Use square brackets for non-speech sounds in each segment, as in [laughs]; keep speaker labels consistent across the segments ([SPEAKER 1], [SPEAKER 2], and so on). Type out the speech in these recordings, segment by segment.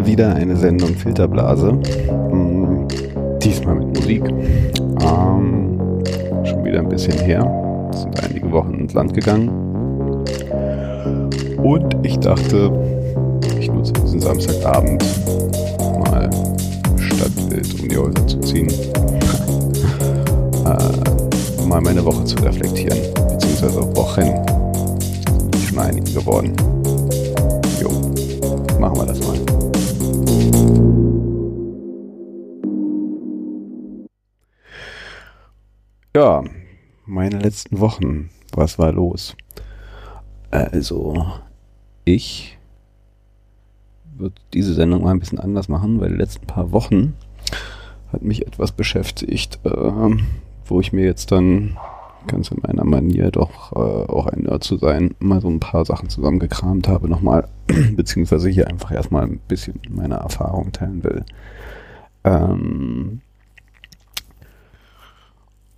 [SPEAKER 1] Mal wieder eine Sendung Filterblase. Hm, diesmal mit Musik. Ähm, schon wieder ein bisschen her. Sind einige Wochen ins Land gegangen. Und ich dachte, ich nutze diesen Samstagabend mal Stadtbild um die Häuser zu ziehen. [laughs] äh, mal meine Woche zu reflektieren. Beziehungsweise Wochen. Schon einige geworden. Jo, machen wir das mal. Ja, meine letzten Wochen. Was war los? Also, ich würde diese Sendung mal ein bisschen anders machen, weil die letzten paar Wochen hat mich etwas beschäftigt, äh, wo ich mir jetzt dann ganz in meiner Manier doch äh, auch ein Nerd zu sein, mal so ein paar Sachen zusammengekramt habe nochmal, [clears throat] beziehungsweise hier einfach erstmal ein bisschen meine Erfahrung teilen will. Ähm,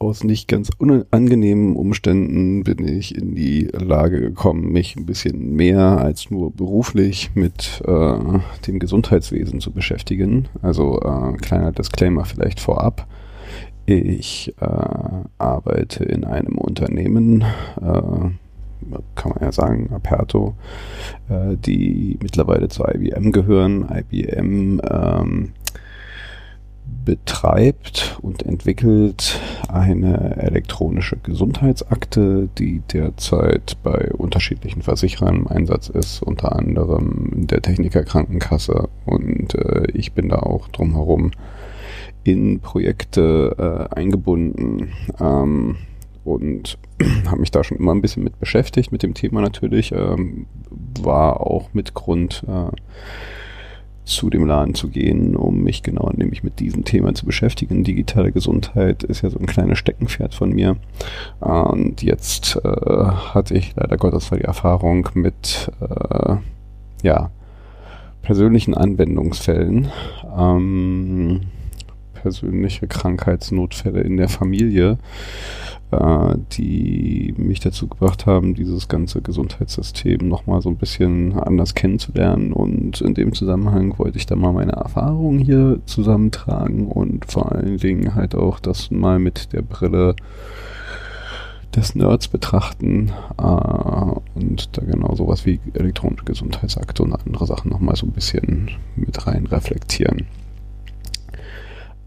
[SPEAKER 1] aus nicht ganz unangenehmen Umständen bin ich in die Lage gekommen, mich ein bisschen mehr als nur beruflich mit äh, dem Gesundheitswesen zu beschäftigen. Also äh, kleiner Disclaimer vielleicht vorab. Ich äh, arbeite in einem Unternehmen, äh, kann man ja sagen, Aperto, äh, die mittlerweile zu IBM gehören. IBM ähm, betreibt und entwickelt eine elektronische Gesundheitsakte, die derzeit bei unterschiedlichen Versicherern im Einsatz ist, unter anderem der Techniker Krankenkasse und äh, ich bin da auch drumherum in Projekte äh, eingebunden ähm, und [clears throat] habe mich da schon immer ein bisschen mit beschäftigt, mit dem Thema natürlich, ähm, war auch mit Grund äh, zu dem Laden zu gehen, um mich genau nämlich mit diesem Thema zu beschäftigen. Digitale Gesundheit ist ja so ein kleines Steckenpferd von mir. Und jetzt äh, hatte ich leider Gottes die Erfahrung mit äh, ja, persönlichen Anwendungsfällen. Ähm, persönliche Krankheitsnotfälle in der Familie, äh, die mich dazu gebracht haben, dieses ganze Gesundheitssystem nochmal so ein bisschen anders kennenzulernen. Und in dem Zusammenhang wollte ich da mal meine Erfahrungen hier zusammentragen und vor allen Dingen halt auch das mal mit der Brille des Nerds betrachten äh, und da genau sowas wie elektronische Gesundheitsakte und andere Sachen nochmal so ein bisschen mit rein reflektieren.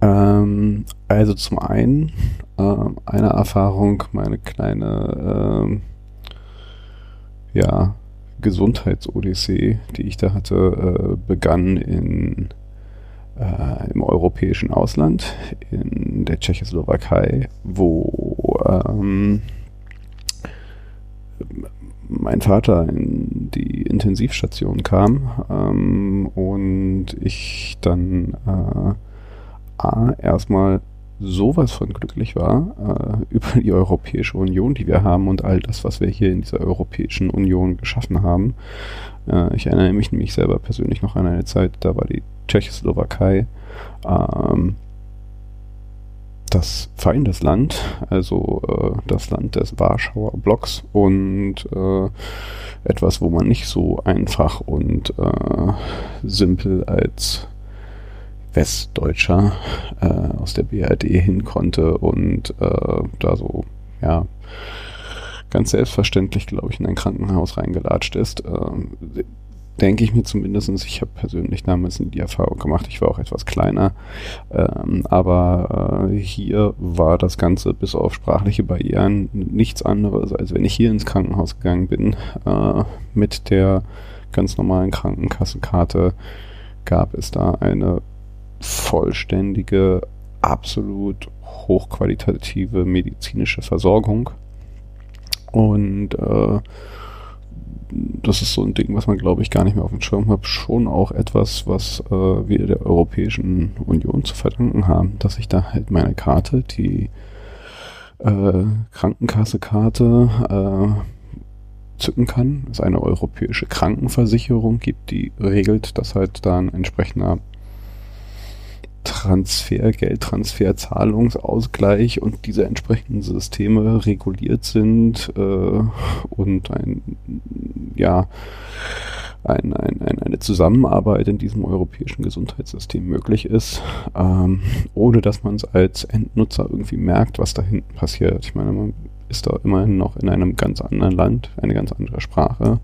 [SPEAKER 1] Ähm, also zum einen äh, eine Erfahrung, meine kleine ähm, ja, Gesundheitsodyssee, die ich da hatte, äh, begann in, äh, im europäischen Ausland, in der Tschechoslowakei, wo ähm, mein Vater in die Intensivstation kam ähm, und ich dann äh, A, erstmal sowas von glücklich war äh, [laughs] über die Europäische Union, die wir haben und all das, was wir hier in dieser Europäischen Union geschaffen haben. Äh, ich erinnere mich nämlich selber persönlich noch an eine Zeit, da war die Tschechoslowakei ähm, das Feindesland, also äh, das Land des Warschauer Blocks und äh, etwas, wo man nicht so einfach und äh, simpel als Westdeutscher äh, aus der BRD hin konnte und äh, da so, ja, ganz selbstverständlich, glaube ich, in ein Krankenhaus reingelatscht ist. Ähm, denke ich mir zumindest. Ich habe persönlich damals die Erfahrung gemacht. Ich war auch etwas kleiner. Ähm, aber äh, hier war das Ganze bis auf sprachliche Barrieren nichts anderes, als wenn ich hier ins Krankenhaus gegangen bin. Äh, mit der ganz normalen Krankenkassenkarte gab es da eine vollständige, absolut hochqualitative medizinische Versorgung. Und äh, das ist so ein Ding, was man, glaube ich, gar nicht mehr auf dem Schirm hat. Schon auch etwas, was äh, wir der Europäischen Union zu verdanken haben, dass ich da halt meine Karte, die äh, Krankenkasse-Karte, äh, zücken kann. Es eine europäische Krankenversicherung gibt, die regelt, dass halt da ein entsprechender Transfer, Geldtransfer, Zahlungsausgleich und diese entsprechenden Systeme reguliert sind äh, und ein ja ein, ein, ein, eine Zusammenarbeit in diesem europäischen Gesundheitssystem möglich ist, ähm, ohne dass man es als Endnutzer irgendwie merkt, was da hinten passiert. Ich meine, man ist da immerhin noch in einem ganz anderen Land, eine ganz andere Sprache,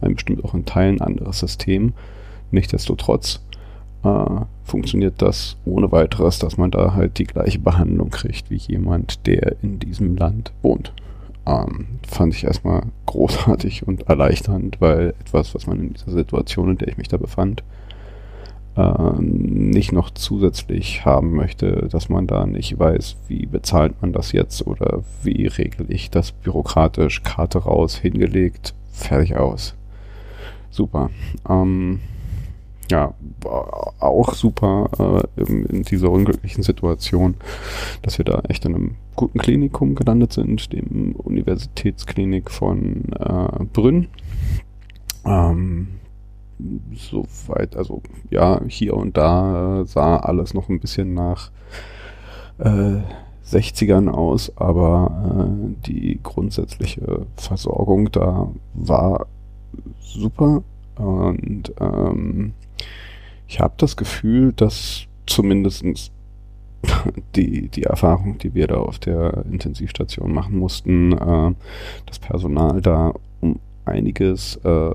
[SPEAKER 1] ein bestimmt auch in Teilen anderes System. Nichtsdestotrotz äh, funktioniert das ohne weiteres, dass man da halt die gleiche Behandlung kriegt wie jemand, der in diesem Land wohnt. Ähm, fand ich erstmal großartig und erleichternd, weil etwas, was man in dieser Situation, in der ich mich da befand, äh, nicht noch zusätzlich haben möchte, dass man da nicht weiß, wie bezahlt man das jetzt oder wie regel ich das bürokratisch, Karte raus, hingelegt, fertig aus. Super. Ähm, ja, auch super äh, in, dieser unglücklichen Situation, dass wir da echt in einem guten Klinikum gelandet sind, dem Universitätsklinik von äh, Brünn. Ähm, Soweit, also ja, hier und da äh, sah alles noch ein bisschen nach äh, 60ern aus, aber äh, die grundsätzliche Versorgung da war super und ähm, ich habe das Gefühl, dass zumindest [laughs] die, die Erfahrung, die wir da auf der Intensivstation machen mussten, äh, das Personal da um einiges äh,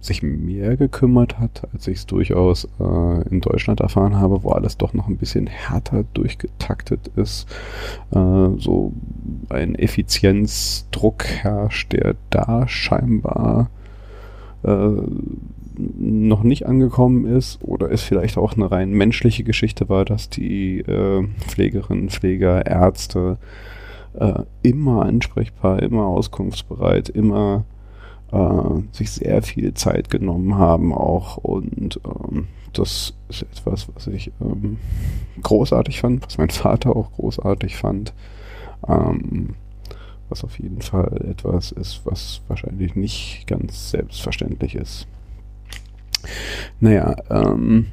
[SPEAKER 1] sich mehr gekümmert hat, als ich es durchaus äh, in Deutschland erfahren habe, wo alles doch noch ein bisschen härter durchgetaktet ist. Äh, so ein Effizienzdruck herrscht, der da scheinbar äh, noch nicht angekommen ist oder es vielleicht auch eine rein menschliche Geschichte war, dass die äh, Pflegerinnen, Pfleger, Ärzte äh, immer ansprechbar, immer auskunftsbereit, immer äh, sich sehr viel Zeit genommen haben auch und ähm, das ist etwas, was ich ähm, großartig fand, was mein Vater auch großartig fand. Ähm, was auf jeden Fall etwas ist, was wahrscheinlich nicht ganz selbstverständlich ist. Naja, ähm,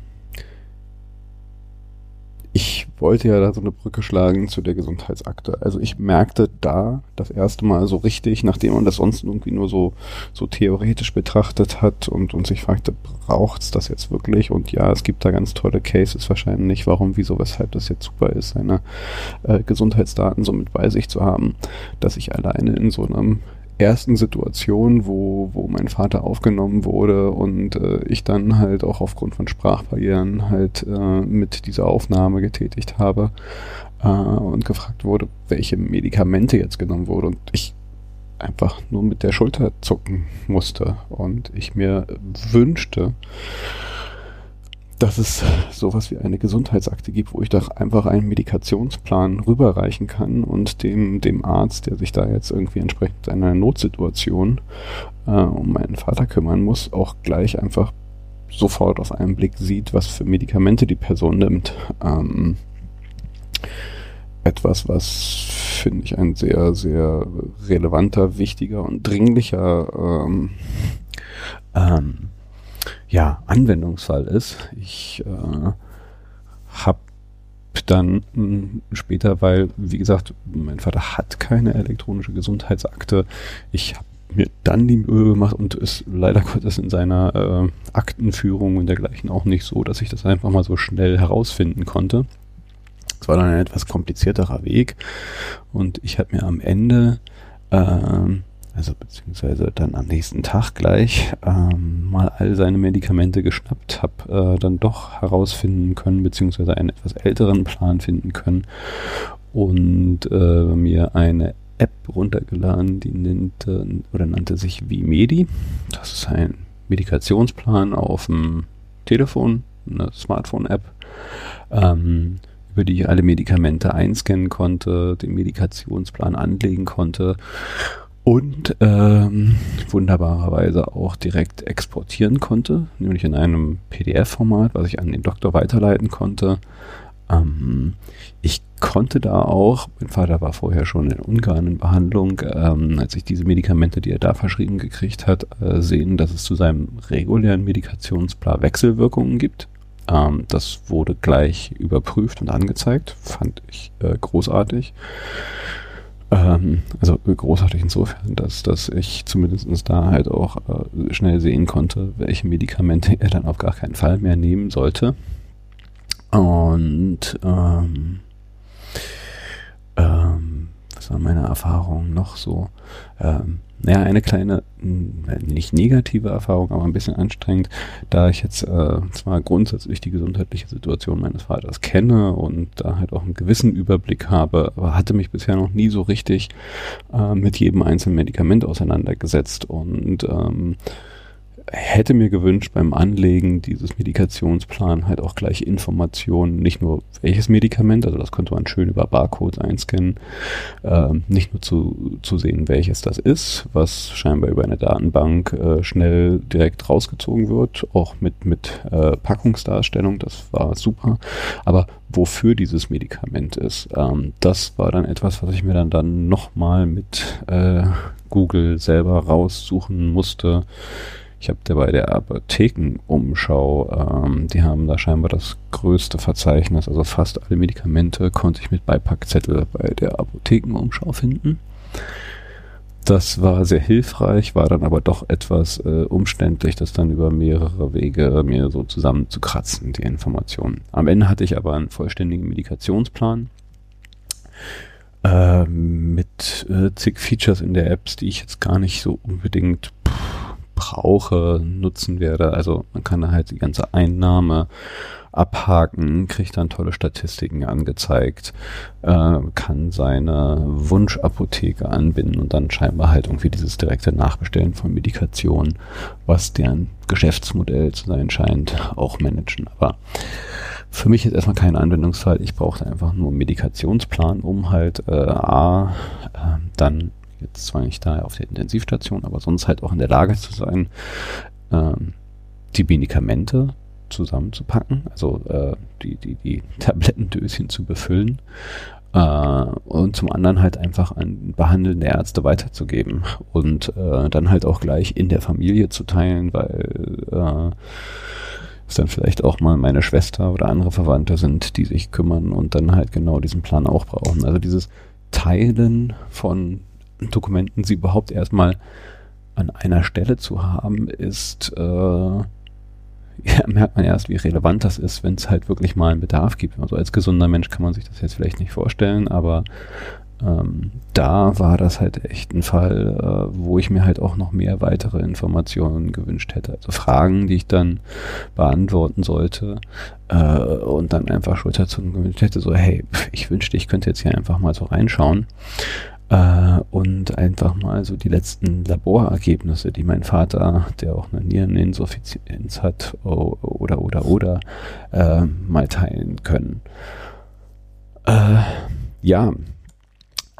[SPEAKER 1] ich wollte ja da so eine Brücke schlagen zu der Gesundheitsakte. Also ich merkte da das erste Mal so richtig, nachdem man das sonst irgendwie nur so, so theoretisch betrachtet hat und, und sich fragte, braucht's das jetzt wirklich? Und ja, es gibt da ganz tolle Cases wahrscheinlich, warum, wieso, weshalb das jetzt super ist, seine äh, Gesundheitsdaten so mit bei sich zu haben, dass ich alleine in so einem ersten Situation, wo, wo mein Vater aufgenommen wurde und äh, ich dann halt auch aufgrund von Sprachbarrieren halt äh, mit dieser Aufnahme getätigt habe äh, und gefragt wurde, welche Medikamente jetzt genommen wurde und ich einfach nur mit der Schulter zucken musste und ich mir wünschte, dass es sowas wie eine Gesundheitsakte gibt, wo ich doch einfach einen Medikationsplan rüberreichen kann und dem, dem Arzt, der sich da jetzt irgendwie entsprechend einer Notsituation äh, um meinen Vater kümmern muss, auch gleich einfach sofort auf einen Blick sieht, was für Medikamente die Person nimmt. Ähm, etwas, was finde ich ein sehr, sehr relevanter, wichtiger und dringlicher ähm, ähm, ja, Anwendungsfall ist. Ich äh, habe dann mh, hm, später, weil, wie gesagt, mein Vater hat keine elektronische Gesundheitsakte. Ich habe mir dann die Mühe gemacht und ist leider Gottes in seiner äh, Aktenführung und dergleichen auch nicht so, dass ich das einfach mal so schnell herausfinden konnte. Es war dann ein etwas komplizierterer Weg und ich habe mir am Ende äh, also beziehungsweise dann am nächsten Tag gleich ähm, mal all seine Medikamente geschnappt, habe äh, dann doch herausfinden können, beziehungsweise einen etwas älteren Plan finden können und äh, mir eine App runtergeladen, die nennt, äh, oder nannte sich Vimedi. Das ist ein Medikationsplan auf dem Telefon, eine Smartphone-App. Ähm, über die ich alle Medikamente einscannen konnte, den Medikationsplan anlegen konnte und ähm, wunderbarerweise auch direkt exportieren konnte, nämlich in einem PDF-Format, was ich an den Doktor weiterleiten konnte. Ähm, ich konnte da auch, mein Vater war vorher schon in Ungarn in Behandlung, ähm, als ich diese Medikamente, die er da verschrieben gekriegt hat, äh, sehen, dass es zu seinem regulären Medikationsplan Wechselwirkungen gibt. Ähm, das wurde gleich überprüft und angezeigt, fand ich äh, großartig. Ähm, also großartig insofern, dass, dass ich zumindest da halt auch äh, schnell sehen konnte, welche Medikamente er dann auf gar keinen Fall mehr nehmen sollte. Und ähm, ähm, was war meine Erfahrung noch so? Ähm, naja, eine kleine, nicht negative Erfahrung, aber ein bisschen anstrengend, da ich jetzt äh, zwar grundsätzlich die gesundheitliche Situation meines Vaters kenne und da halt auch einen gewissen Überblick habe, aber hatte mich bisher noch nie so richtig äh, mit jedem einzelnen Medikament auseinandergesetzt und ähm, hätte mir gewünscht, beim Anlegen dieses Medikationsplan halt auch gleich Informationen, nicht nur welches Medikament, also das konnte man schön über Barcodes einscannen, äh, nicht nur zu, zu sehen, welches das ist, was scheinbar über eine Datenbank äh, schnell direkt rausgezogen wird, auch mit, mit äh, Packungsdarstellung, das war super, aber wofür dieses Medikament ist, ähm, das war dann etwas, was ich mir dann, dann nochmal mit äh, Google selber raussuchen musste, ich habe bei der Apothekenumschau, ähm, die haben da scheinbar das größte Verzeichnis, also fast alle Medikamente konnte ich mit Beipackzettel bei der Apothekenumschau finden. Das war sehr hilfreich, war dann aber doch etwas äh, umständlich, das dann über mehrere Wege mir so zusammenzukratzen, die Informationen. Am Ende hatte ich aber einen vollständigen Medikationsplan äh, mit äh, zig Features in der Apps, die ich jetzt gar nicht so unbedingt brauche, nutzen werde. Also man kann halt die ganze Einnahme abhaken, kriegt dann tolle Statistiken angezeigt, äh, kann seine Wunschapotheke anbinden und dann scheinbar halt irgendwie dieses direkte Nachbestellen von Medikationen, was deren Geschäftsmodell zu sein scheint, auch managen. Aber für mich ist erstmal kein Anwendungsfall. Ich brauchte einfach nur einen Medikationsplan, um halt äh, A, äh, dann jetzt zwar nicht da auf der Intensivstation, aber sonst halt auch in der Lage zu sein, ähm, die Medikamente zusammenzupacken, also äh, die, die, die [laughs] Tablettendöschen zu befüllen äh, und zum anderen halt einfach an behandelnde Ärzte weiterzugeben und äh, dann halt auch gleich in der Familie zu teilen, weil äh, es dann vielleicht auch mal meine Schwester oder andere Verwandte sind, die sich kümmern und dann halt genau diesen Plan auch brauchen. Also dieses Teilen von Dokumenten sie überhaupt erstmal an einer Stelle zu haben, ist, äh, [laughs] ja, merkt man erst, wie relevant das ist, wenn es halt wirklich mal einen Bedarf gibt. Also als gesunder Mensch kann man sich das jetzt vielleicht nicht vorstellen, aber ähm, da war das halt echt ein Fall, äh, wo ich mir halt auch noch mehr weitere Informationen gewünscht hätte. Also Fragen, die ich dann beantworten sollte äh, und dann einfach Schulterzucken gewünscht hätte, so hey, ich wünschte, ich könnte jetzt hier einfach mal so reinschauen äh, und einfach mal so die letzten Laborergebnisse, die mein Vater, der auch eine Niereninsuffizienz hat, oder oder oder äh, mal teilen können. Äh, ja,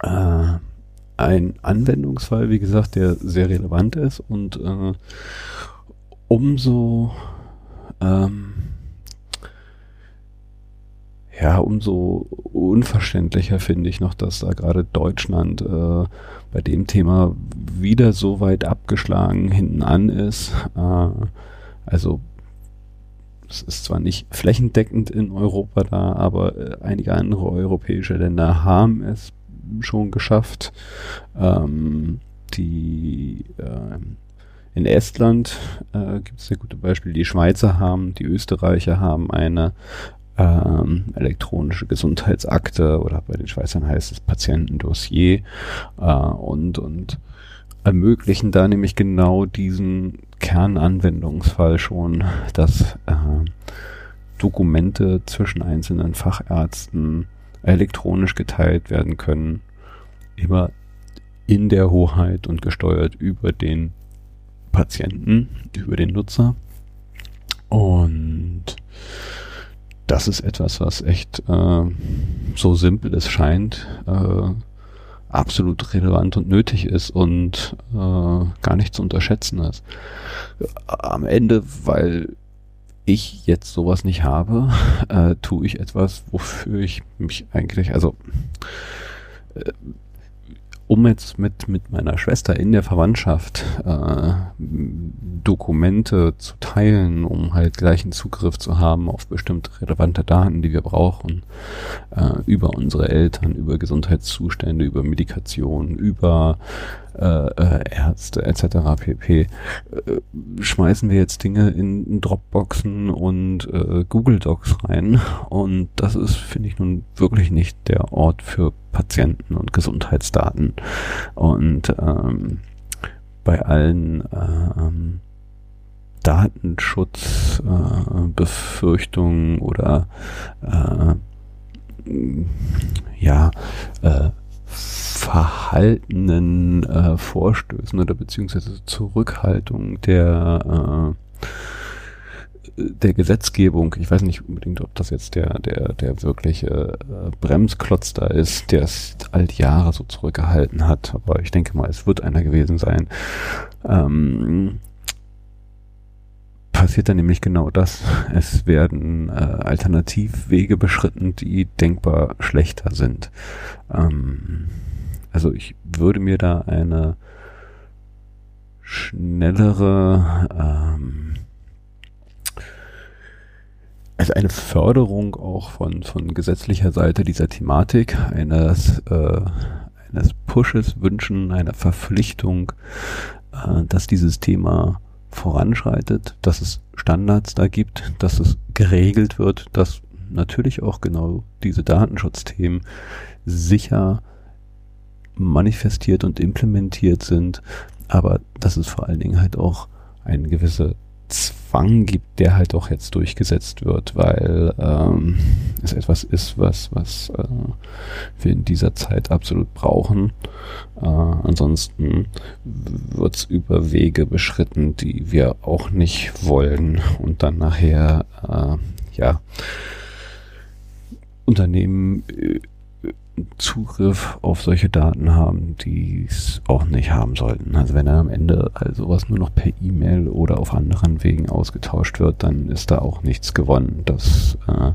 [SPEAKER 1] äh, ein Anwendungsfall, wie gesagt, der sehr relevant ist und äh, umso ähm, ja, umso unverständlicher finde ich noch, dass da gerade Deutschland äh, bei dem Thema wieder so weit abgeschlagen hinten an ist. Äh, also es ist zwar nicht flächendeckend in Europa da, aber äh, einige andere europäische Länder haben es schon geschafft. Ähm, die äh, in Estland äh, gibt es sehr gute Beispiele. Die Schweizer haben, die Österreicher haben eine ähm, elektronische Gesundheitsakte oder bei den Schweizern heißt es Patientendossier äh, und, und ermöglichen da nämlich genau diesen Kernanwendungsfall schon, dass äh, Dokumente zwischen einzelnen Fachärzten elektronisch geteilt werden können, immer in der Hoheit und gesteuert über den Patienten, über den Nutzer. Und das ist etwas, was echt äh, so simpel es scheint, äh, absolut relevant und nötig ist und äh, gar nicht zu unterschätzen ist. Am Ende, weil ich jetzt sowas nicht habe, äh, tue ich etwas, wofür ich mich eigentlich, also äh, um jetzt mit, mit meiner Schwester in der Verwandtschaft äh, Dokumente zu teilen, um halt gleichen Zugriff zu haben auf bestimmte relevante Daten, die wir brauchen, äh, über unsere Eltern, über Gesundheitszustände, über Medikation, über äh, äh, Ärzte etc. pp. Äh, schmeißen wir jetzt Dinge in Dropboxen und äh, Google Docs rein und das ist, finde ich, nun wirklich nicht der Ort für Patienten und Gesundheitsdaten. Und ähm, bei allen ähm, Datenschutzbefürchtungen äh, oder äh, ja äh, verhaltenen äh, Vorstößen oder beziehungsweise Zurückhaltung der äh, der Gesetzgebung, ich weiß nicht unbedingt, ob das jetzt der, der, der wirkliche äh, Bremsklotz da ist, der es all die Jahre so zurückgehalten hat, aber ich denke mal, es wird einer gewesen sein. Ähm, passiert dann nämlich genau das. Es werden äh, Alternativwege beschritten, die denkbar schlechter sind. Ähm, also ich würde mir da eine schnellere ähm, also eine Förderung auch von, von gesetzlicher Seite dieser Thematik, eines, äh, eines Pushes wünschen, einer Verpflichtung, äh, dass dieses Thema voranschreitet, dass es Standards da gibt, dass es geregelt wird, dass natürlich auch genau diese Datenschutzthemen sicher manifestiert und implementiert sind, aber dass es vor allen Dingen halt auch eine gewisse Zwang gibt, der halt auch jetzt durchgesetzt wird, weil ähm, es etwas ist, was, was äh, wir in dieser Zeit absolut brauchen. Äh, ansonsten wird es über Wege beschritten, die wir auch nicht wollen und dann nachher äh, ja Unternehmen äh, Zugriff auf solche Daten haben, die es auch nicht haben sollten. Also wenn dann am Ende sowas nur noch per E-Mail oder auf anderen Wegen ausgetauscht wird, dann ist da auch nichts gewonnen. Das äh,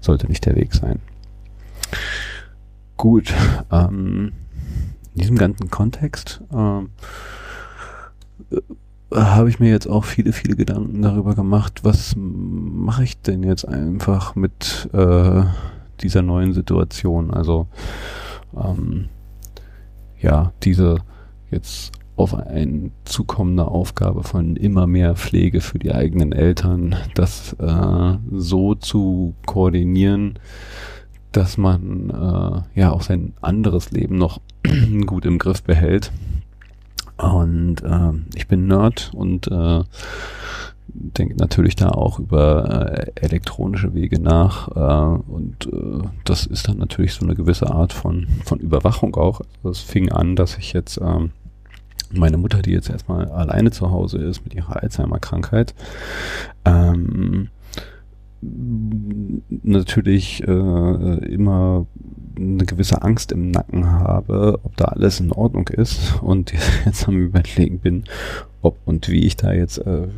[SPEAKER 1] sollte nicht der Weg sein. Gut, ähm, in diesem ganzen Kontext äh, habe ich mir jetzt auch viele, viele Gedanken darüber gemacht, was mache ich denn jetzt einfach mit äh, dieser neuen Situation. Also ähm, ja, diese jetzt auf eine zukommende Aufgabe von immer mehr Pflege für die eigenen Eltern, das äh, so zu koordinieren, dass man äh, ja auch sein anderes Leben noch [clears throat] gut im Griff behält. Und äh, ich bin Nerd und äh, denke natürlich da auch über äh, elektronische Wege nach äh, und äh, das ist dann natürlich so eine gewisse Art von, von Überwachung auch. Also es fing an, dass ich jetzt ähm, meine Mutter, die jetzt erstmal alleine zu Hause ist mit ihrer Alzheimer-Krankheit, ähm, natürlich äh, immer eine gewisse Angst im Nacken habe, ob da alles in Ordnung ist und [laughs] jetzt am überlegen bin, ob und wie ich da jetzt äh,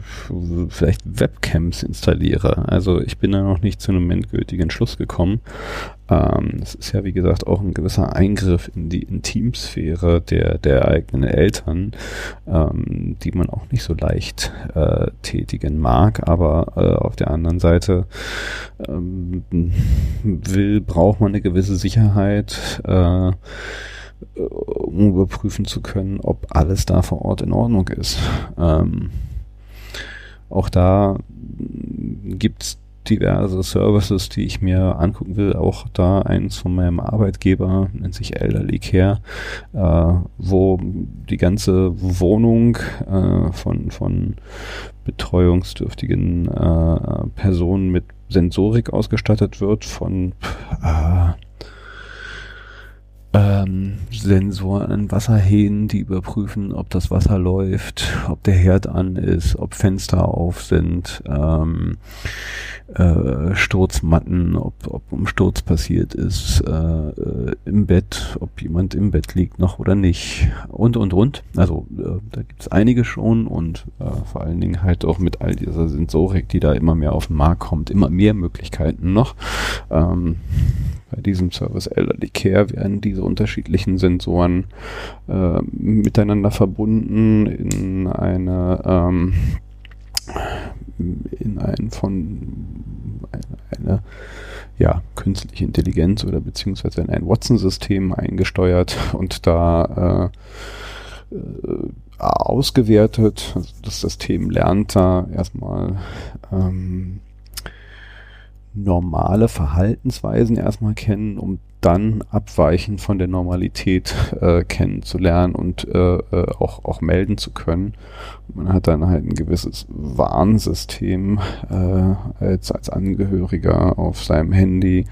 [SPEAKER 1] vielleicht Webcams installiere. Also ich bin da noch nicht zu einem endgültigen Schluss gekommen. Ähm, ist ja wie gesagt auch ein gewisser Eingriff in die Intimsphäre der, der eigenen Eltern, ähm, die man auch nicht so leicht äh, tätigen mag, aber äh, auf der anderen Seite ähm, will, braucht man eine gewisse Sicherheit. Äh, um überprüfen zu können, ob alles da vor Ort in Ordnung ist. Ähm, auch da gibt's diverse Services, die ich mir angucken will. Auch da eins von meinem Arbeitgeber, nennt sich Elderly Care, äh, wo die ganze Wohnung äh, von, von betreuungsdürftigen äh, Personen mit Sensorik ausgestattet wird, von äh, ähm, Sensoren an Wasserhähnen, die überprüfen, ob das Wasser läuft, ob der Herd an ist, ob Fenster auf sind, ähm, äh, Sturzmatten, ob, ob ein Sturz passiert ist, äh, äh, im Bett, ob jemand im Bett liegt noch oder nicht und und und. Also äh, da gibt es einige schon und äh, vor allen Dingen halt auch mit all dieser Sensorik, die da immer mehr auf den Markt kommt, immer mehr Möglichkeiten noch. Ähm, bei diesem Service Elderly Care werden diese unterschiedlichen Sensoren äh, miteinander verbunden in eine ähm, in ein von eine, eine ja, künstliche Intelligenz oder beziehungsweise in ein Watson-System eingesteuert und da äh, äh, ausgewertet. Also das System lernt da erstmal ähm, normale Verhaltensweisen erstmal kennen, um dann abweichen von der Normalität äh, kennenzulernen und äh, äh, auch, auch melden zu können. Man hat dann halt ein gewisses Warnsystem äh, als, als Angehöriger auf seinem Handy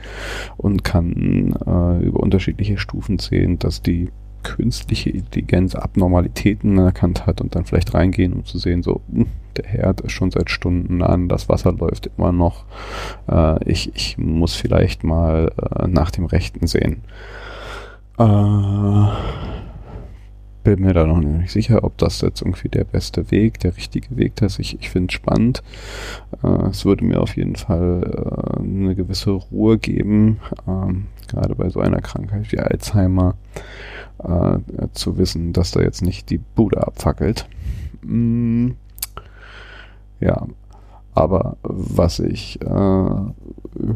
[SPEAKER 1] und kann äh, über unterschiedliche Stufen sehen, dass die künstliche Intelligenz Abnormalitäten erkannt hat und dann vielleicht reingehen, um zu sehen, so, hm, der Herd ist schon seit Stunden an, das Wasser läuft immer noch. Äh, ich, ich muss vielleicht mal äh, nach dem Rechten sehen. Äh, bin mir da noch nicht sicher, ob das jetzt irgendwie der beste Weg, der richtige Weg ist. Ich, ich finde es spannend. Äh, es würde mir auf jeden Fall äh, eine gewisse Ruhe geben, ähm, gerade bei so einer Krankheit wie Alzheimer, äh, zu wissen, dass da jetzt nicht die Bude abfackelt. Mm, ja, aber was ich äh,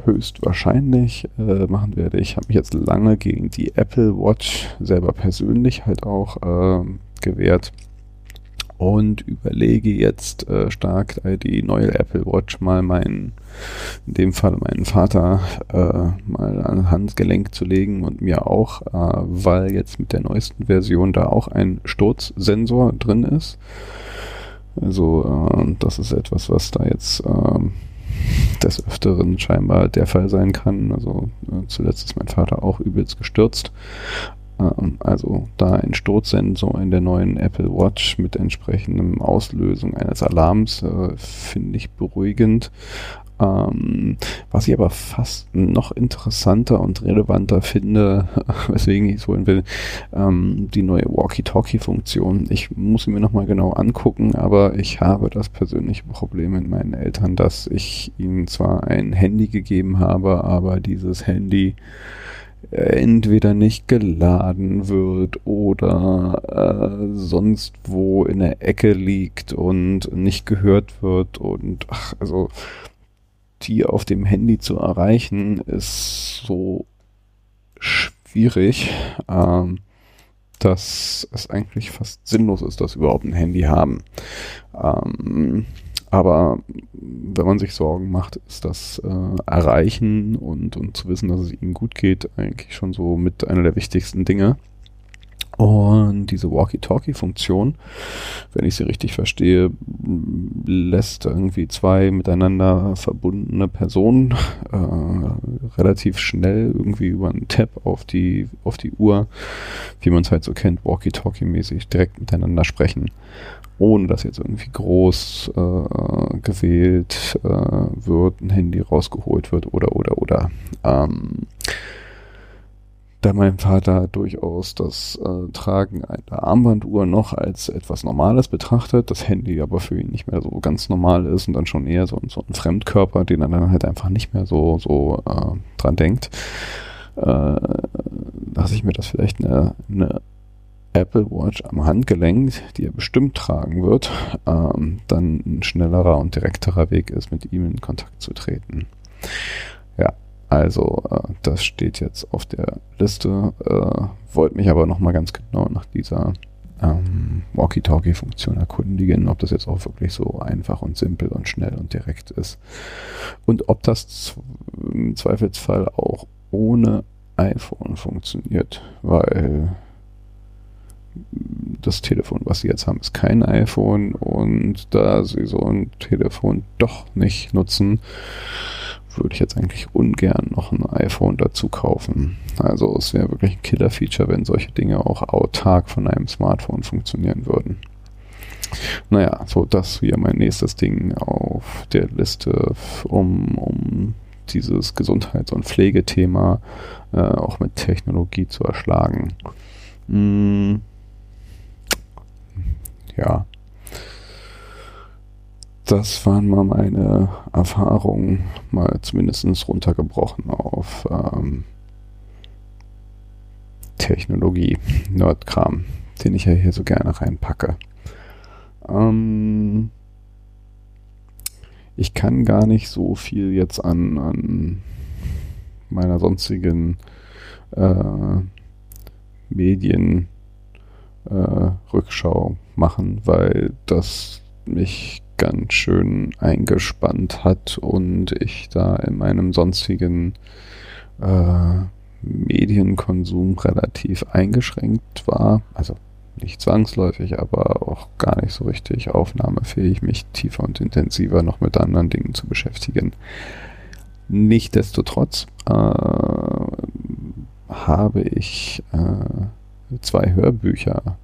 [SPEAKER 1] höchstwahrscheinlich äh, machen werde, ich habe mich jetzt lange gegen die Apple Watch selber persönlich halt auch äh, gewehrt und überlege jetzt äh, stark äh, die neue Apple Watch mal meinen, in dem Fall meinen Vater äh, mal an Handgelenk zu legen und mir auch, äh, weil jetzt mit der neuesten Version da auch ein Sturzsensor drin ist. Also äh, das ist etwas, was da jetzt äh, des Öfteren scheinbar der Fall sein kann. Also äh, zuletzt ist mein Vater auch übelst gestürzt. Ähm, also da ein Sturzsensor in der neuen Apple Watch mit entsprechendem Auslösung eines Alarms äh, finde ich beruhigend. Ähm, was ich aber fast noch interessanter und relevanter finde, [laughs] weswegen ich es holen will, ähm, die neue Walkie-Talkie-Funktion. Ich muss sie mir nochmal genau angucken, aber ich habe das persönliche Problem mit meinen Eltern, dass ich ihnen zwar ein Handy gegeben habe, aber dieses Handy entweder nicht geladen wird oder äh, sonst wo in der Ecke liegt und nicht gehört wird und ach, also die auf dem Handy zu erreichen ist so schwierig, ähm, dass es eigentlich fast sinnlos ist, dass wir überhaupt ein Handy haben. Ähm, aber wenn man sich Sorgen macht, ist das äh, Erreichen und, und zu wissen, dass es ihnen gut geht, eigentlich schon so mit einer der wichtigsten Dinge. Und diese Walkie-Talkie-Funktion, wenn ich sie richtig verstehe, lässt irgendwie zwei miteinander verbundene Personen äh, relativ schnell irgendwie über einen Tab auf die, auf die Uhr, wie man es halt so kennt, Walkie-Talkie-mäßig direkt miteinander sprechen ohne dass jetzt irgendwie groß äh, gewählt äh, wird, ein Handy rausgeholt wird oder oder oder. Ähm, da mein Vater durchaus das äh, Tragen einer Armbanduhr noch als etwas Normales betrachtet, das Handy aber für ihn nicht mehr so ganz normal ist und dann schon eher so, so ein Fremdkörper, den er dann halt einfach nicht mehr so, so äh, dran denkt, äh, lasse ich mir das vielleicht eine, eine Apple Watch am Handgelenk, die er bestimmt tragen wird, ähm, dann ein schnellerer und direkterer Weg ist, mit ihm in Kontakt zu treten. Ja, also äh, das steht jetzt auf der Liste. Äh, wollte mich aber nochmal ganz genau nach dieser ähm, Walkie-Talkie-Funktion erkundigen, ob das jetzt auch wirklich so einfach und simpel und schnell und direkt ist. Und ob das im Zweifelsfall auch ohne iPhone funktioniert, weil das Telefon, was sie jetzt haben, ist kein iPhone und da sie so ein Telefon doch nicht nutzen, würde ich jetzt eigentlich ungern noch ein iPhone dazu kaufen. Also es wäre wirklich ein Killer-Feature, wenn solche Dinge auch autark von einem Smartphone funktionieren würden. Naja, so das hier mein nächstes Ding auf der Liste, um, um dieses Gesundheits- und Pflegethema äh, auch mit Technologie zu erschlagen. Hm ja, das waren mal meine Erfahrungen, mal zumindest runtergebrochen auf ähm, Technologie, Nerdkram, den ich ja hier so gerne reinpacke. Ähm, ich kann gar nicht so viel jetzt an, an meiner sonstigen äh, Medien äh, machen, weil das mich ganz schön eingespannt hat und ich da in meinem sonstigen äh, Medienkonsum relativ eingeschränkt war. Also nicht zwangsläufig, aber auch gar nicht so richtig aufnahmefähig, mich tiefer und intensiver noch mit anderen Dingen zu beschäftigen. Nichtsdestotrotz äh, habe ich äh, zwei Hörbücher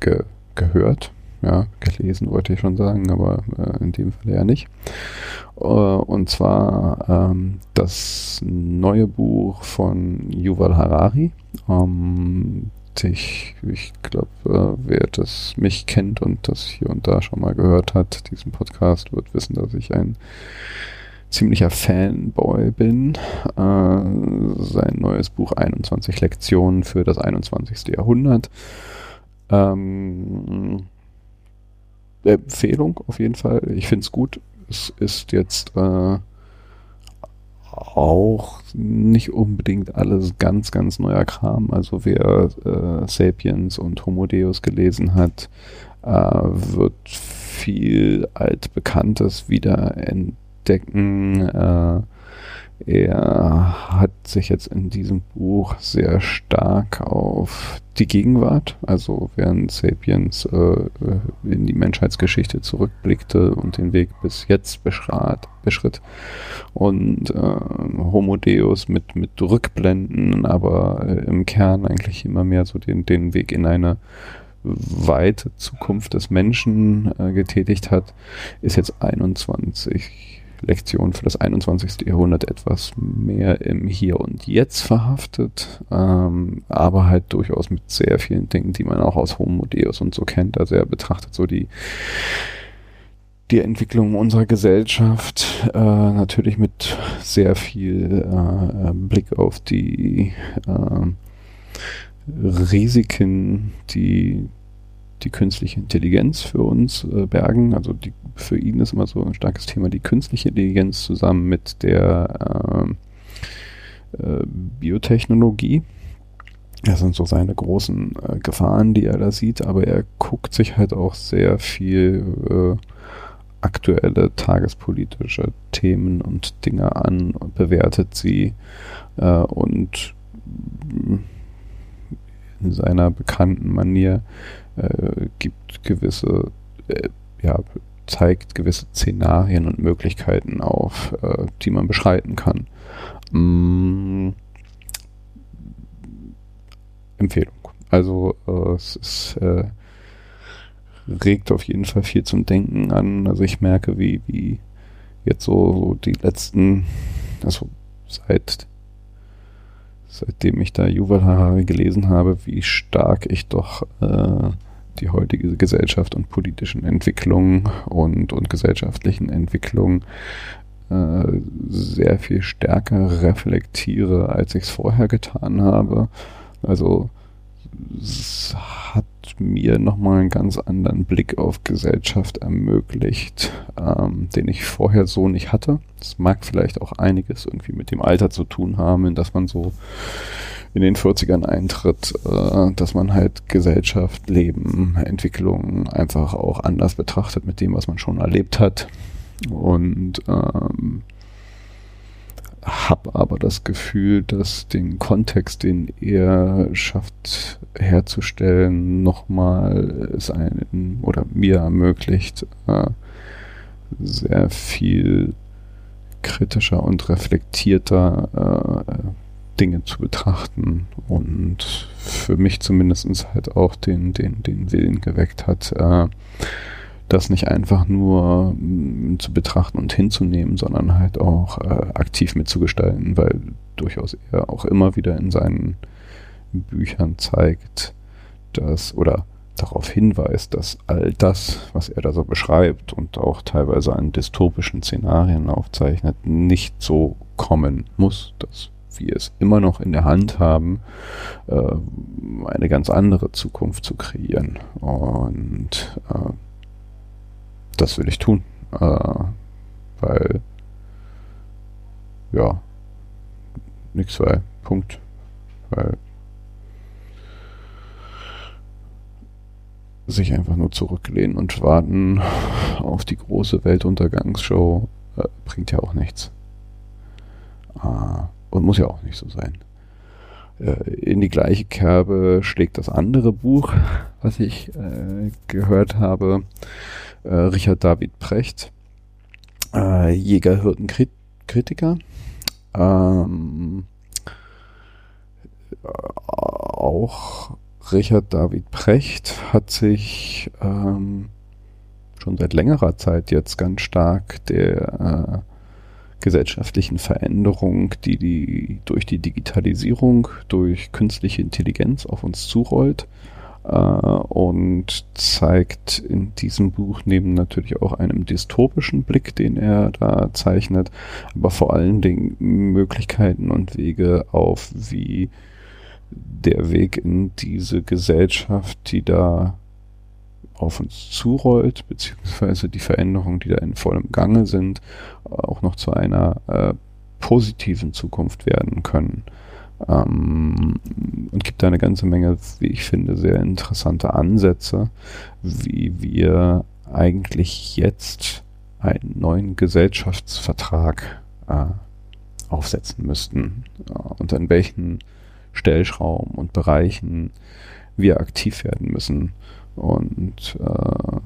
[SPEAKER 1] ge gehört. Ja, gelesen wollte ich schon sagen, aber äh, in dem Fall ja nicht. Äh, und zwar ähm, das neue Buch von Yuval Harari. Ähm, ich, ich glaube, äh, wer das mich kennt und das hier und da schon mal gehört hat, diesen Podcast, wird wissen, dass ich ein ziemlicher Fanboy bin. Äh, sein neues Buch 21 Lektionen für das 21. Jahrhundert. Ähm, Empfehlung auf jeden Fall. Ich finde es gut. Es ist jetzt äh, auch nicht unbedingt alles ganz, ganz neuer Kram. Also wer äh, Sapiens und Homo Deus gelesen hat, äh, wird viel altbekanntes wieder entdecken. Äh, er hat sich jetzt in diesem Buch sehr stark auf die Gegenwart, also während Sapiens äh, in die Menschheitsgeschichte zurückblickte und den Weg bis jetzt beschrat, beschritt. Und äh, Homo Deus mit, mit Rückblenden, aber äh, im Kern eigentlich immer mehr so den, den Weg in eine weite Zukunft des Menschen äh, getätigt hat, ist jetzt 21 Lektion für das 21. Jahrhundert etwas mehr im Hier und Jetzt verhaftet, ähm, aber halt durchaus mit sehr vielen Dingen, die man auch aus Homo Deus und so kennt. Also er betrachtet so die die Entwicklung unserer Gesellschaft äh, natürlich mit sehr viel äh, Blick auf die äh, Risiken, die die künstliche Intelligenz für uns äh, bergen. Also die, für ihn ist immer so ein starkes Thema die künstliche Intelligenz zusammen mit der äh, äh, Biotechnologie. Das sind so seine großen äh, Gefahren, die er da sieht, aber er guckt sich halt auch sehr viel äh, aktuelle tagespolitische Themen und Dinge an und bewertet sie äh, und in seiner bekannten Manier äh, gibt gewisse, äh, ja, zeigt gewisse Szenarien und Möglichkeiten auf, äh, die man beschreiten kann. Mm, Empfehlung. Also äh, es ist, äh, regt auf jeden Fall viel zum Denken an. Also ich merke, wie, wie jetzt so, so die letzten, also seit seitdem ich da Yuval Harari gelesen habe, wie stark ich doch äh, die heutige Gesellschaft und politischen Entwicklungen und, und gesellschaftlichen Entwicklungen äh, sehr viel stärker reflektiere, als ich es vorher getan habe. Also es hat mir nochmal einen ganz anderen Blick auf Gesellschaft ermöglicht, ähm, den ich vorher so nicht hatte. Das mag vielleicht auch einiges irgendwie mit dem Alter zu tun haben, in das man so in den 40ern eintritt, äh, dass man halt Gesellschaft, Leben, Entwicklung einfach auch anders betrachtet mit dem, was man schon erlebt hat. Und ähm, habe aber das Gefühl, dass den Kontext, den er schafft herzustellen, nochmal es einen oder mir ermöglicht, äh, sehr viel kritischer und reflektierter äh, Dinge zu betrachten und für mich zumindest halt auch den, den, den Willen geweckt hat, äh, das nicht einfach nur mh, mm, zu betrachten und hinzunehmen, sondern halt auch äh, aktiv mitzugestalten, weil durchaus er auch immer wieder in seinen Büchern zeigt, dass oder darauf hinweist, dass all das, was er da so beschreibt und auch teilweise an dystopischen Szenarien aufzeichnet, nicht so kommen muss. Das wir es immer noch in der Hand haben, äh, eine ganz andere Zukunft zu kreieren. Und äh, das will ich tun. Äh, weil, ja, nix weil, Punkt. Weil sich einfach nur zurücklehnen und warten auf die große Weltuntergangsshow äh, bringt ja auch nichts. Ah, und muss ja auch nicht so sein. Äh, in die gleiche Kerbe schlägt das andere Buch, was ich äh, gehört habe. Äh, Richard David Precht, äh, Jäger. Ähm, auch Richard David Precht hat sich ähm, schon seit längerer Zeit jetzt ganz stark der äh, gesellschaftlichen Veränderung, die, die durch die Digitalisierung, durch künstliche Intelligenz auf uns zurollt äh, und zeigt in diesem Buch neben natürlich auch einem dystopischen Blick, den er da zeichnet, aber vor allen Dingen Möglichkeiten und Wege auf, wie der Weg in diese Gesellschaft, die da auf uns zurollt, beziehungsweise die Veränderungen, die da in vollem Gange sind, auch noch zu einer äh, positiven Zukunft werden können. Ähm, und gibt da eine ganze Menge, wie ich finde, sehr interessante Ansätze, wie wir eigentlich jetzt einen neuen Gesellschaftsvertrag äh, aufsetzen müssten äh, und in welchen Stellschrauben und Bereichen wir aktiv werden müssen. Und äh,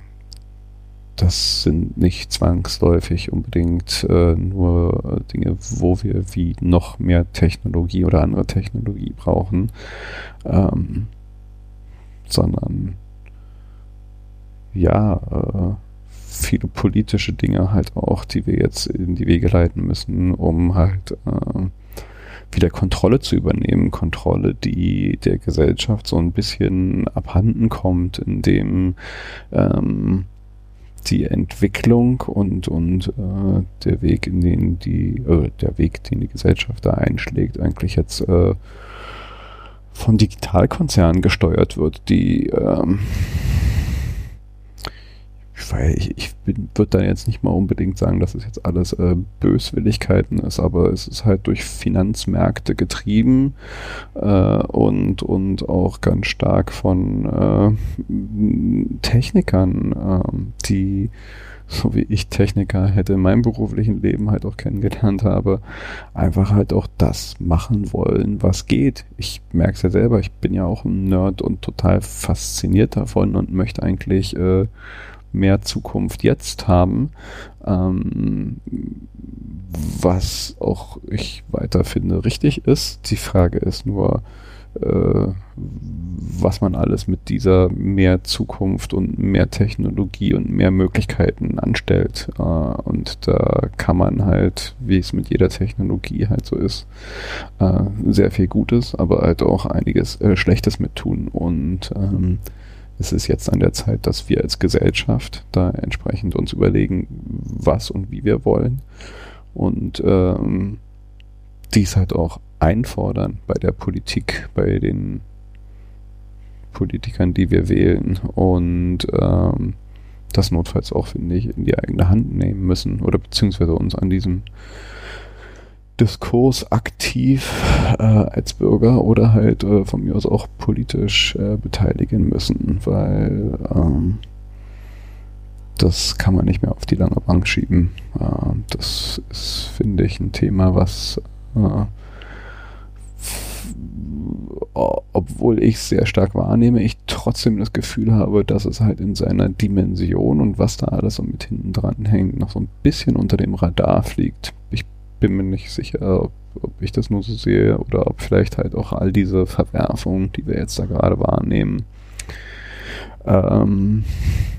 [SPEAKER 1] das sind nicht zwangsläufig unbedingt äh, nur Dinge, wo wir wie noch mehr Technologie oder andere Technologie brauchen, ähm, sondern ja, äh, viele politische Dinge halt auch, die wir jetzt in die Wege leiten müssen, um halt äh, wieder Kontrolle zu übernehmen. Kontrolle, die der Gesellschaft so ein bisschen abhanden kommt, indem ähm, die Entwicklung und, und äh, der Weg, in den die, äh, der Weg, den die Gesellschaft da einschlägt, eigentlich jetzt äh, von Digitalkonzernen gesteuert wird, die ähm, weil ich, ich würde da jetzt nicht mal unbedingt sagen, dass es jetzt alles äh, Böswilligkeiten ist, aber es ist halt durch Finanzmärkte getrieben äh, und, und auch ganz stark von äh, Technikern, äh, die so wie ich Techniker hätte in meinem beruflichen Leben halt auch kennengelernt habe, einfach halt auch das machen wollen, was geht. Ich merke es ja selber, ich bin ja auch ein Nerd und total fasziniert davon und möchte eigentlich äh, mehr Zukunft jetzt haben, ähm, was auch ich weiter finde richtig ist. Die Frage ist nur, äh, was man alles mit dieser mehr Zukunft und mehr Technologie und mehr Möglichkeiten anstellt. Äh, und da kann man halt, wie es mit jeder Technologie halt so ist, äh, sehr viel Gutes, aber halt auch einiges äh, Schlechtes mit tun. Und ähm, es ist jetzt an der Zeit, dass wir als Gesellschaft da entsprechend uns überlegen, was und wie wir wollen. Und ähm, dies halt auch einfordern bei der Politik, bei den Politikern, die wir wählen und ähm, das notfalls auch, finde ich, in die eigene Hand nehmen müssen oder beziehungsweise uns an diesem Diskurs aktiv äh, als Bürger oder halt äh, von mir aus auch politisch äh, beteiligen müssen, weil ähm, das kann man nicht mehr auf die lange Bank schieben. Äh, das ist, finde ich, ein Thema, was äh, obwohl ich sehr stark wahrnehme, ich trotzdem das Gefühl habe, dass es halt in seiner Dimension und was da alles so mit hinten dran hängt, noch so ein bisschen unter dem Radar fliegt. Bin mir nicht sicher, ob, ob, ich das nur so sehe oder ob vielleicht halt auch all diese Verwerfungen, die wir jetzt da gerade wahrnehmen, ähm,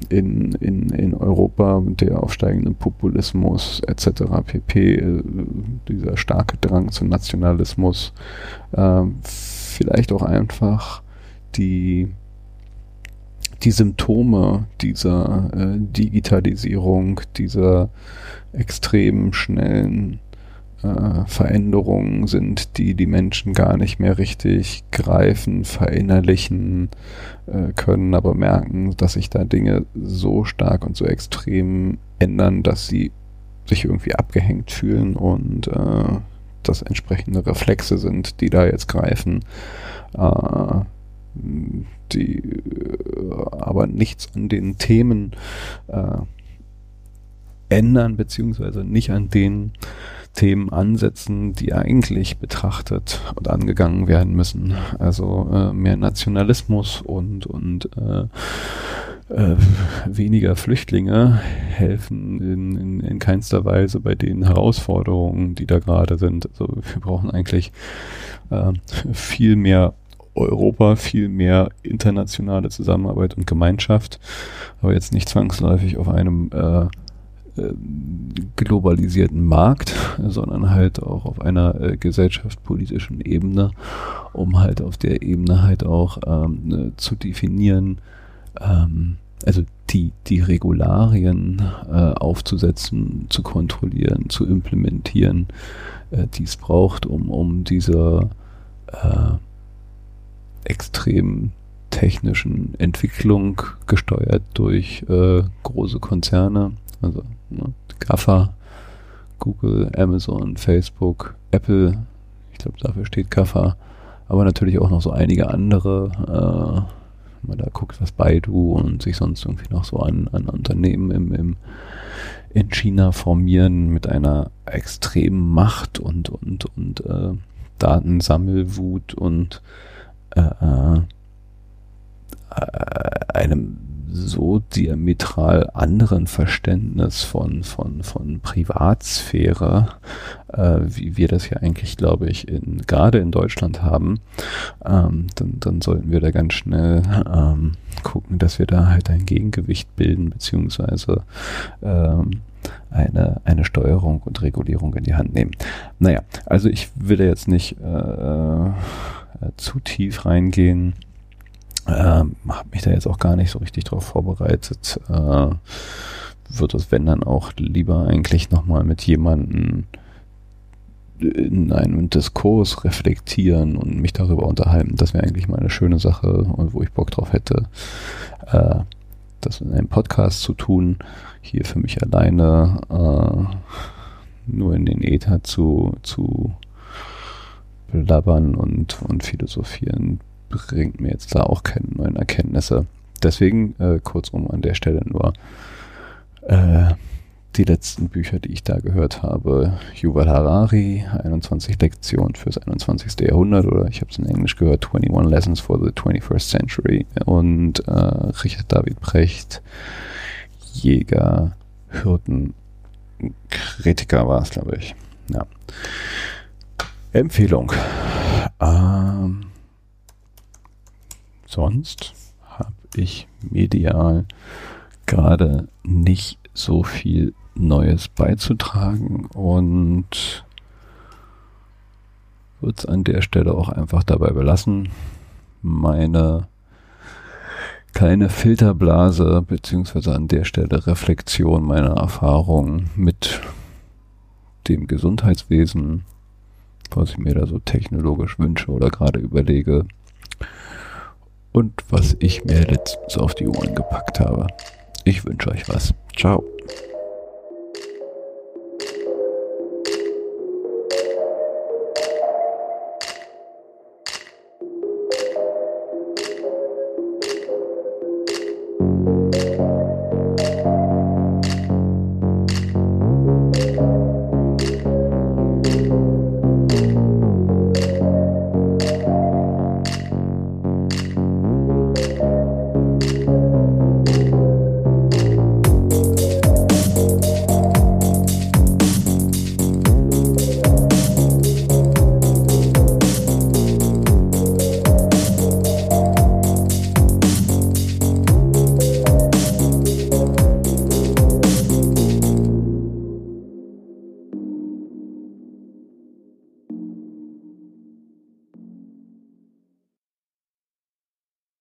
[SPEAKER 1] in, in, in Europa mit der aufsteigende Populismus etc. pp, dieser starke Drang zum Nationalismus, äh, vielleicht auch einfach die die Symptome dieser äh, Digitalisierung, dieser extrem schnellen äh, Veränderungen sind, die die Menschen gar nicht mehr richtig greifen, verinnerlichen äh, können, aber merken, dass sich da Dinge so stark und so extrem ändern, dass sie sich irgendwie abgehängt fühlen und äh, das entsprechende Reflexe sind, die da jetzt greifen, äh, die äh, aber nichts an den Themen äh, ändern, beziehungsweise nicht an den Themen ansetzen, die eigentlich betrachtet und angegangen werden müssen. Also äh, mehr Nationalismus und, und äh, äh, weniger Flüchtlinge helfen in, in, in keinster Weise bei den Herausforderungen, die da gerade sind. Also wir brauchen eigentlich äh, viel mehr Europa, viel mehr internationale Zusammenarbeit und Gemeinschaft, aber jetzt nicht zwangsläufig auf einem äh, globalisierten Markt, [laughs] sondern halt auch auf einer äh, gesellschaftspolitischen Ebene, um halt auf der Ebene halt auch ähm, ne, zu definieren, ähm, also die, die Regularien äh, aufzusetzen, zu kontrollieren, zu implementieren, äh, die es braucht, um, um diese äh, extrem technischen Entwicklung gesteuert durch äh, große Konzerne, also ne, GAFA, Google, Amazon, Facebook, Apple, ich glaube dafür steht GAFA, aber natürlich auch noch so einige andere, äh, wenn man da guckt, was Baidu und sich sonst irgendwie noch so an, an Unternehmen im, im, in China formieren mit einer extremen Macht und, und, und äh, Datensammelwut und äh, äh, einem so diametral anderen Verständnis von, von, von Privatsphäre, äh, wie wir das ja eigentlich, glaube ich, in, gerade in Deutschland haben, ähm, dann, dann sollten wir da ganz schnell ähm, gucken, dass wir da halt ein Gegengewicht bilden, beziehungsweise ähm, eine, eine Steuerung und Regulierung in die Hand nehmen. Naja, also ich will da jetzt nicht äh, äh, zu tief reingehen. Ähm, habe mich da jetzt auch gar nicht so richtig drauf vorbereitet. Äh, wird es, wenn dann auch lieber eigentlich nochmal mit jemandem in einem Diskurs reflektieren und mich darüber unterhalten. Das wäre eigentlich mal eine schöne Sache und wo ich Bock drauf hätte, äh, das in einem Podcast zu tun. Hier für mich alleine äh, nur in den Äther zu, zu blabbern und, und philosophieren bringt mir jetzt da auch keine neuen Erkenntnisse. Deswegen äh, kurzum an der Stelle nur äh, die letzten Bücher, die ich da gehört habe. Yuval Harari, 21 Lektionen fürs 21. Jahrhundert oder ich habe es in Englisch gehört, 21 Lessons for the 21st Century und äh, Richard David Brecht, Jäger, Hirten, Kritiker war es, glaube ich. Ja. Empfehlung. Ähm, sonst habe ich medial gerade nicht so viel Neues beizutragen und würde es an der Stelle auch einfach dabei belassen. Meine kleine Filterblase beziehungsweise an der Stelle Reflexion meiner Erfahrungen mit dem Gesundheitswesen, was ich mir da so technologisch wünsche oder gerade überlege, und was ich mir letztens auf die Uhren gepackt habe. Ich wünsche euch was. Ciao.